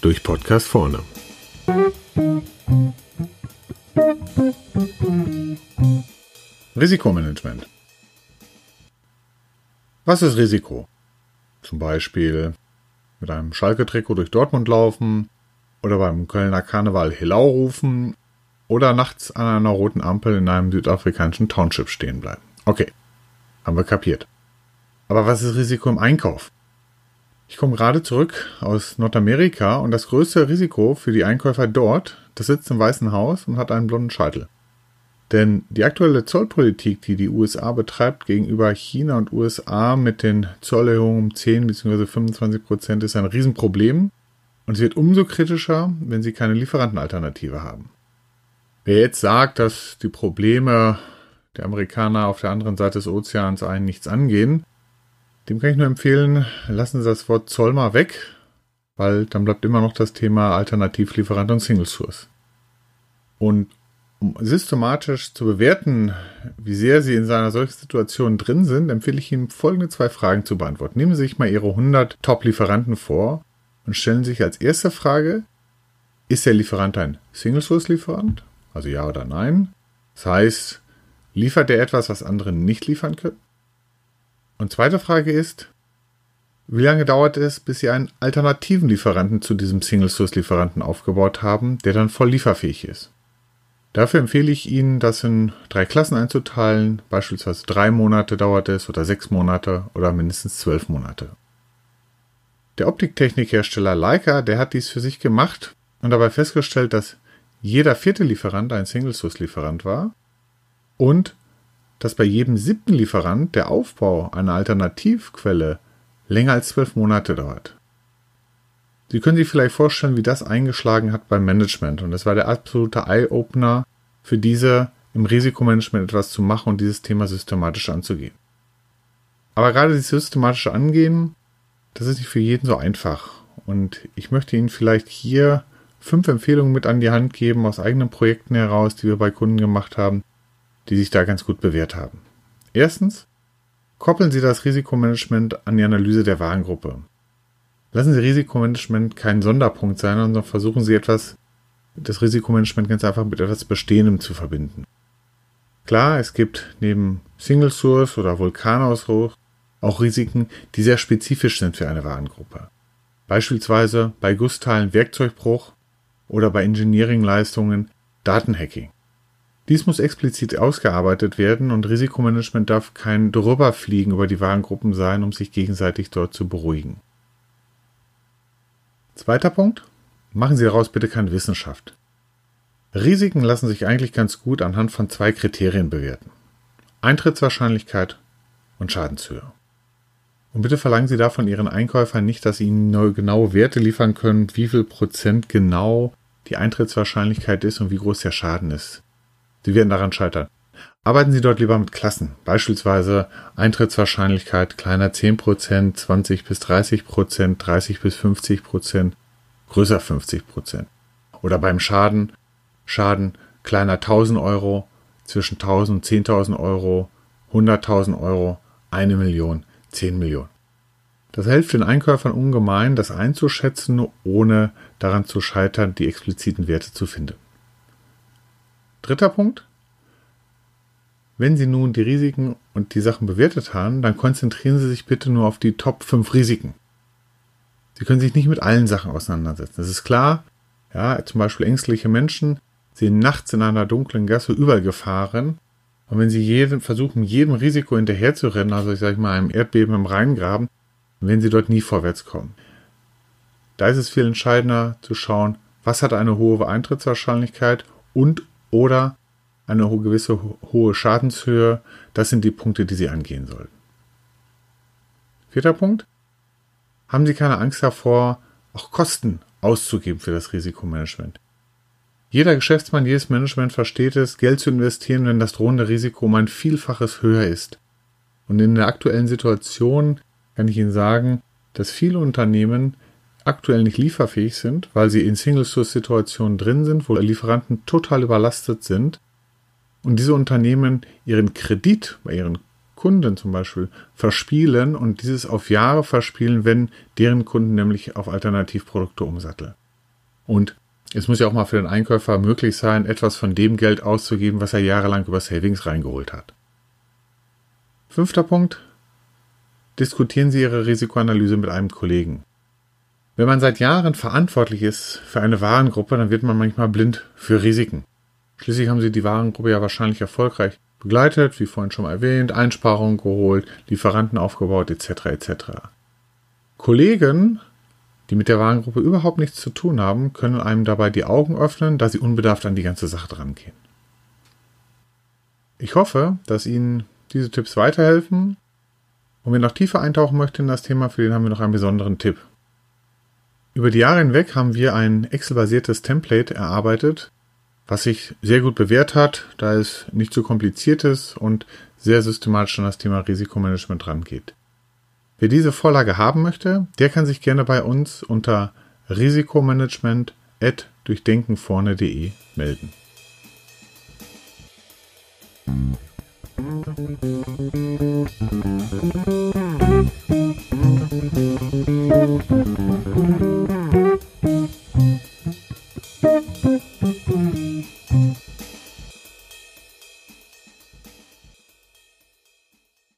Durch Podcast vorne. Risikomanagement. Was ist Risiko? Zum Beispiel mit einem Schalke-Trikot durch Dortmund laufen oder beim Kölner Karneval Hillau rufen oder nachts an einer roten Ampel in einem südafrikanischen Township stehen bleiben. Okay, haben wir kapiert. Aber was ist Risiko im Einkauf? Ich komme gerade zurück aus Nordamerika und das größte Risiko für die Einkäufer dort, das sitzt im Weißen Haus und hat einen blonden Scheitel. Denn die aktuelle Zollpolitik, die die USA betreibt gegenüber China und USA mit den Zollerhöhungen um 10 bzw. 25 Prozent, ist ein Riesenproblem. Und es wird umso kritischer, wenn sie keine Lieferantenalternative haben. Wer jetzt sagt, dass die Probleme der Amerikaner auf der anderen Seite des Ozeans einen nichts angehen, dem kann ich nur empfehlen, lassen Sie das Wort Zoll mal weg, weil dann bleibt immer noch das Thema Alternativlieferant und Single Source. Und um systematisch zu bewerten, wie sehr Sie in einer solchen Situation drin sind, empfehle ich Ihnen folgende zwei Fragen zu beantworten. Nehmen Sie sich mal Ihre 100 Top-Lieferanten vor und stellen sich als erste Frage, ist der Lieferant ein Single-Source-Lieferant? Also ja oder nein? Das heißt, liefert er etwas, was andere nicht liefern können? Und zweite Frage ist, wie lange dauert es, bis Sie einen alternativen Lieferanten zu diesem Single-Source-Lieferanten aufgebaut haben, der dann voll lieferfähig ist? Dafür empfehle ich Ihnen, das in drei Klassen einzuteilen. Beispielsweise drei Monate dauert es oder sechs Monate oder mindestens zwölf Monate. Der Optiktechnikhersteller Leica, der hat dies für sich gemacht und dabei festgestellt, dass jeder vierte Lieferant ein Single-Source-Lieferant war und dass bei jedem siebten Lieferant der Aufbau einer Alternativquelle länger als zwölf Monate dauert. Sie können sich vielleicht vorstellen, wie das eingeschlagen hat beim Management. Und das war der absolute Eye-Opener für diese im Risikomanagement etwas zu machen und dieses Thema systematisch anzugehen. Aber gerade das systematische Angehen, das ist nicht für jeden so einfach. Und ich möchte Ihnen vielleicht hier fünf Empfehlungen mit an die Hand geben aus eigenen Projekten heraus, die wir bei Kunden gemacht haben, die sich da ganz gut bewährt haben. Erstens, koppeln Sie das Risikomanagement an die Analyse der Warengruppe. Lassen Sie Risikomanagement kein Sonderpunkt sein, sondern versuchen Sie etwas, das Risikomanagement ganz einfach mit etwas Bestehendem zu verbinden. Klar, es gibt neben Single Source oder Vulkanausbruch auch Risiken, die sehr spezifisch sind für eine Warengruppe. Beispielsweise bei Gussteilen Werkzeugbruch oder bei Engineering-Leistungen Datenhacking. Dies muss explizit ausgearbeitet werden und Risikomanagement darf kein Drüberfliegen über die Warengruppen sein, um sich gegenseitig dort zu beruhigen. Zweiter Punkt. Machen Sie daraus bitte keine Wissenschaft. Risiken lassen sich eigentlich ganz gut anhand von zwei Kriterien bewerten. Eintrittswahrscheinlichkeit und Schadenshöhe. Und bitte verlangen Sie davon Ihren Einkäufern nicht, dass Sie Ihnen genaue Werte liefern können, wie viel Prozent genau die Eintrittswahrscheinlichkeit ist und wie groß der Schaden ist. Sie werden daran scheitern. Arbeiten Sie dort lieber mit Klassen, beispielsweise Eintrittswahrscheinlichkeit kleiner 10%, 20 bis 30%, 30 bis 50%, größer 50%. Oder beim Schaden, Schaden kleiner 1000 Euro, zwischen 1000 und 10.000 Euro, 100.000 Euro, eine Million, 10 Millionen. Das hilft den Einkäufern ungemein, das einzuschätzen, ohne daran zu scheitern, die expliziten Werte zu finden. Dritter Punkt. Wenn Sie nun die Risiken und die Sachen bewertet haben, dann konzentrieren Sie sich bitte nur auf die Top 5 Risiken. Sie können sich nicht mit allen Sachen auseinandersetzen. Das ist klar. Ja, zum Beispiel ängstliche Menschen sehen nachts in einer dunklen Gasse überall Gefahren. Und wenn Sie jeden, versuchen, jedem Risiko hinterherzurennen, also ich sage mal einem Erdbeben im Rheingraben, werden Sie dort nie vorwärts kommen. Da ist es viel entscheidender zu schauen, was hat eine hohe Eintrittswahrscheinlichkeit und oder eine gewisse hohe Schadenshöhe. Das sind die Punkte, die Sie angehen sollten. Vierter Punkt. Haben Sie keine Angst davor, auch Kosten auszugeben für das Risikomanagement. Jeder Geschäftsmann, jedes Management versteht es, Geld zu investieren, wenn das drohende Risiko um ein Vielfaches höher ist. Und in der aktuellen Situation kann ich Ihnen sagen, dass viele Unternehmen aktuell nicht lieferfähig sind, weil sie in Single-Source-Situationen drin sind, wo Lieferanten total überlastet sind und diese Unternehmen ihren Kredit bei ihren Kunden zum Beispiel verspielen und dieses auf Jahre verspielen, wenn deren Kunden nämlich auf Alternativprodukte umsatteln. Und es muss ja auch mal für den Einkäufer möglich sein, etwas von dem Geld auszugeben, was er jahrelang über Savings reingeholt hat. Fünfter Punkt. Diskutieren Sie Ihre Risikoanalyse mit einem Kollegen. Wenn man seit Jahren verantwortlich ist für eine Warengruppe, dann wird man manchmal blind für Risiken. Schließlich haben Sie die Warengruppe ja wahrscheinlich erfolgreich begleitet, wie vorhin schon erwähnt, Einsparungen geholt, Lieferanten aufgebaut etc. etc. Kollegen, die mit der Warengruppe überhaupt nichts zu tun haben, können einem dabei die Augen öffnen, da sie unbedarft an die ganze Sache drangehen. Ich hoffe, dass Ihnen diese Tipps weiterhelfen. Und wer noch tiefer eintauchen möchte in das Thema, für den haben wir noch einen besonderen Tipp. Über die Jahre hinweg haben wir ein Excel-basiertes Template erarbeitet, was sich sehr gut bewährt hat, da es nicht so kompliziert ist und sehr systematisch an das Thema Risikomanagement rangeht. Wer diese Vorlage haben möchte, der kann sich gerne bei uns unter risikomanagement@durchdenkenvorne.de melden. Musik